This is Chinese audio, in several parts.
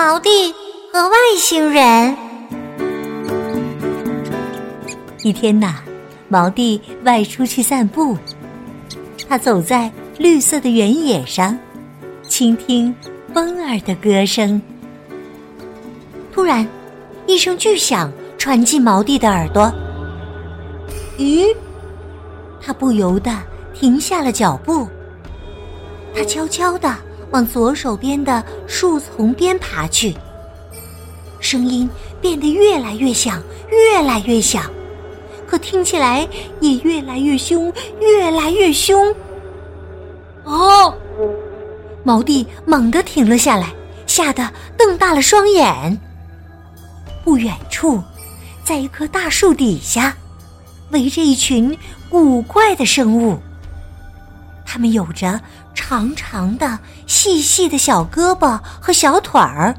毛弟。和外星人。一天呐，毛弟外出去散步，他走在绿色的原野上，倾听风儿的歌声。突然，一声巨响传进毛弟的耳朵。咦？他不由得停下了脚步。他悄悄的往左手边的树丛边爬去。声音变得越来越响，越来越响，可听起来也越来越凶，越来越凶。哦，毛弟猛地停了下来，吓得瞪大了双眼。不远处，在一棵大树底下，围着一群古怪的生物。它们有着长长的、细细的小胳膊和小腿儿。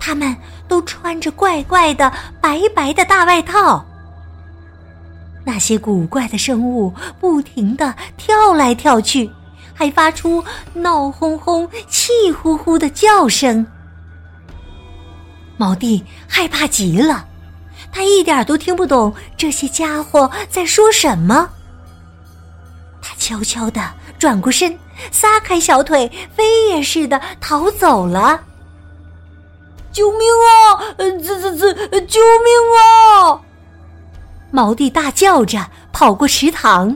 他们都穿着怪怪的白白的大外套。那些古怪的生物不停的跳来跳去，还发出闹哄哄、气呼呼的叫声。毛弟害怕极了，他一点都听不懂这些家伙在说什么。他悄悄的转过身，撒开小腿，飞也似的逃走了。救命啊！滋滋滋！救命啊！毛弟大叫着跑过池塘，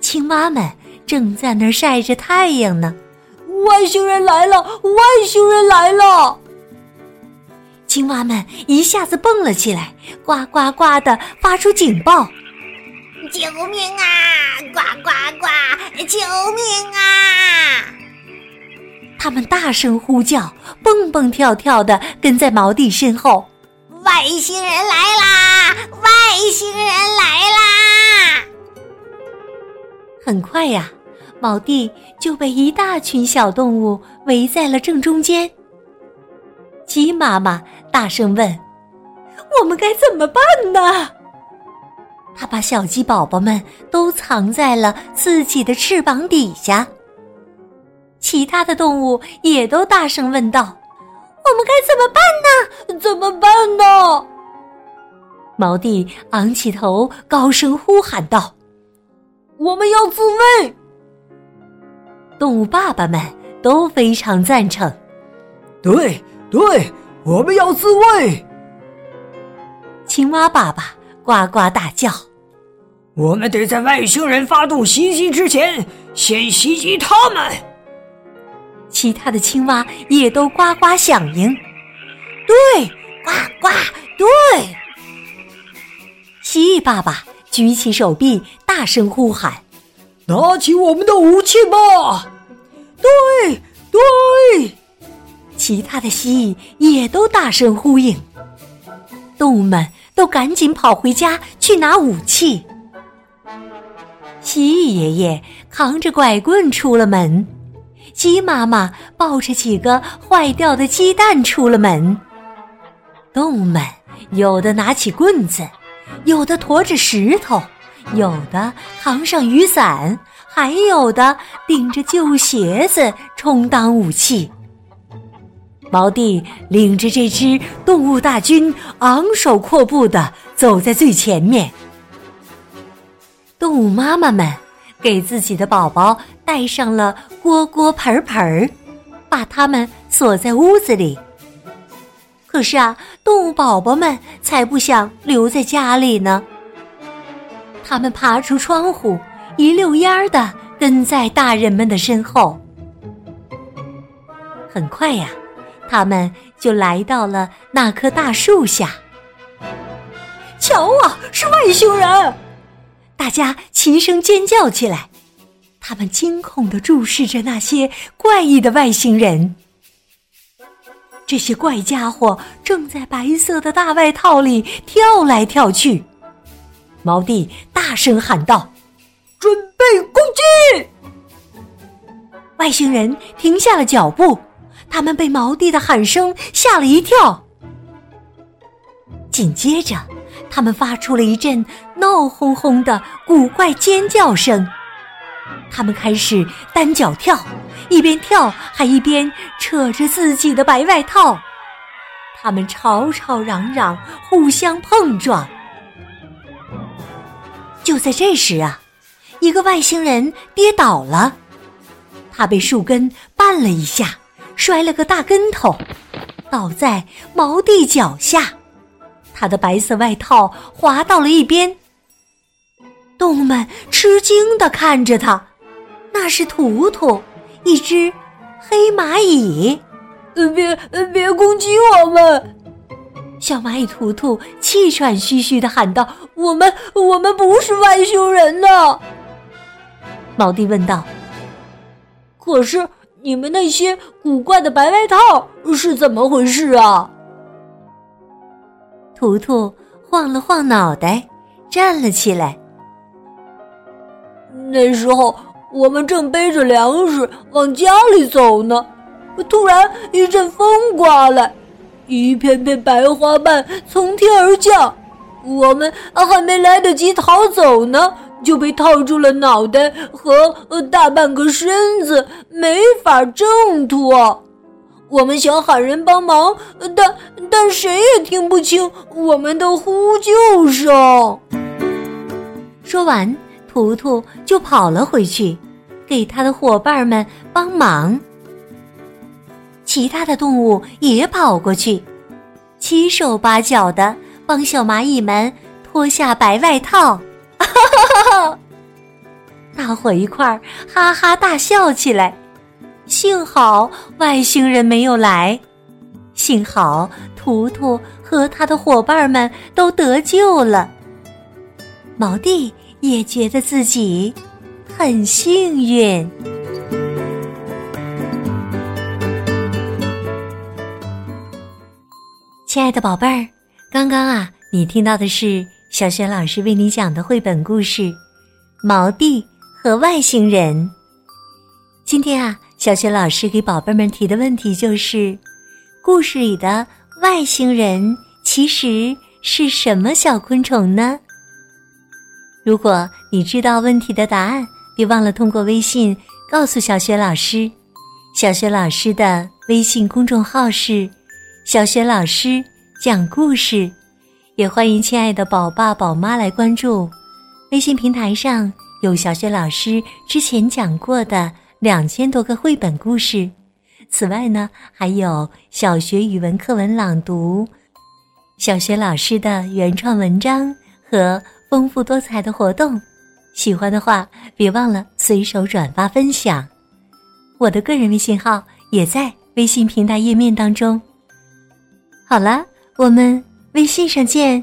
青蛙们正在那儿晒着太阳呢。外星人来了！外星人来了！青蛙们一下子蹦了起来，呱呱呱的发出警报：“救命啊！呱呱呱！救命啊！”他们大声呼叫，蹦蹦跳跳的跟在毛弟身后。外星人来啦！外星人来啦！很快呀，毛弟就被一大群小动物围在了正中间。鸡妈妈大声问：“我们该怎么办呢？”他把小鸡宝宝们都藏在了自己的翅膀底下。其他的动物也都大声问道：“我们该怎么办呢？怎么办呢？”毛弟昂起头，高声呼喊道：“我们要自卫！”动物爸爸们都非常赞成：“对对，我们要自卫！”青蛙爸爸呱呱大叫：“我们得在外星人发动袭击之前，先袭击他们！”其他的青蛙也都呱呱响应，对，呱呱，对。蜥蜴爸爸举起手臂，大声呼喊：“拿起我们的武器吧！”对，对。其他的蜥蜴也都大声呼应，动物们都赶紧跑回家去拿武器。蜥蜴爷爷扛着拐棍出了门。鸡妈妈抱着几个坏掉的鸡蛋出了门。动物们有的拿起棍子，有的驮着石头，有的扛上雨伞，还有的顶着旧鞋子充当武器。毛弟领着这支动物大军，昂首阔步的走在最前面。动物妈妈们。给自己的宝宝带上了锅锅盆盆，把它们锁在屋子里。可是啊，动物宝宝们才不想留在家里呢。他们爬出窗户，一溜烟儿的跟在大人们的身后。很快呀，他们就来到了那棵大树下。瞧啊，是外星人！大家齐声尖叫起来，他们惊恐的注视着那些怪异的外星人。这些怪家伙正在白色的大外套里跳来跳去。毛弟大声喊道：“准备攻击！”外星人停下了脚步，他们被毛弟的喊声吓了一跳。紧接着，他们发出了一阵闹哄哄的古怪尖叫声。他们开始单脚跳，一边跳还一边扯着自己的白外套。他们吵吵嚷嚷，互相碰撞。就在这时啊，一个外星人跌倒了，他被树根绊了一下，摔了个大跟头，倒在毛地脚下。他的白色外套滑到了一边。动物们吃惊的看着他。那是图图，一只黑蚂蚁。别别攻击我们！小蚂蚁图图气喘吁吁的喊道：“我们我们不是外星人呢！”毛弟问道：“可是你们那些古怪的白外套是怎么回事啊？”图图晃了晃脑袋，站了起来。那时候。我们正背着粮食往家里走呢，突然一阵风刮来，一片片白花瓣从天而降，我们还没来得及逃走呢，就被套住了脑袋和大半个身子，没法挣脱。我们想喊人帮忙，但但谁也听不清我们的呼救声。说完，图图就跑了回去。给他的伙伴们帮忙，其他的动物也跑过去，七手八脚的帮小蚂蚁们脱下白外套，哈哈哈哈！大伙一块儿哈哈大笑起来。幸好外星人没有来，幸好图图和他的伙伴们都得救了。毛弟也觉得自己。很幸运，亲爱的宝贝儿，刚刚啊，你听到的是小雪老师为你讲的绘本故事《毛弟和外星人》。今天啊，小雪老师给宝贝们提的问题就是：故事里的外星人其实是什么小昆虫呢？如果你知道问题的答案。别忘了通过微信告诉小雪老师，小雪老师的微信公众号是“小雪老师讲故事”，也欢迎亲爱的宝爸宝妈来关注。微信平台上有小雪老师之前讲过的两千多个绘本故事，此外呢，还有小学语文课文朗读、小学老师的原创文章和丰富多彩的活动。喜欢的话，别忘了随手转发分享。我的个人微信号也在微信平台页面当中。好了，我们微信上见。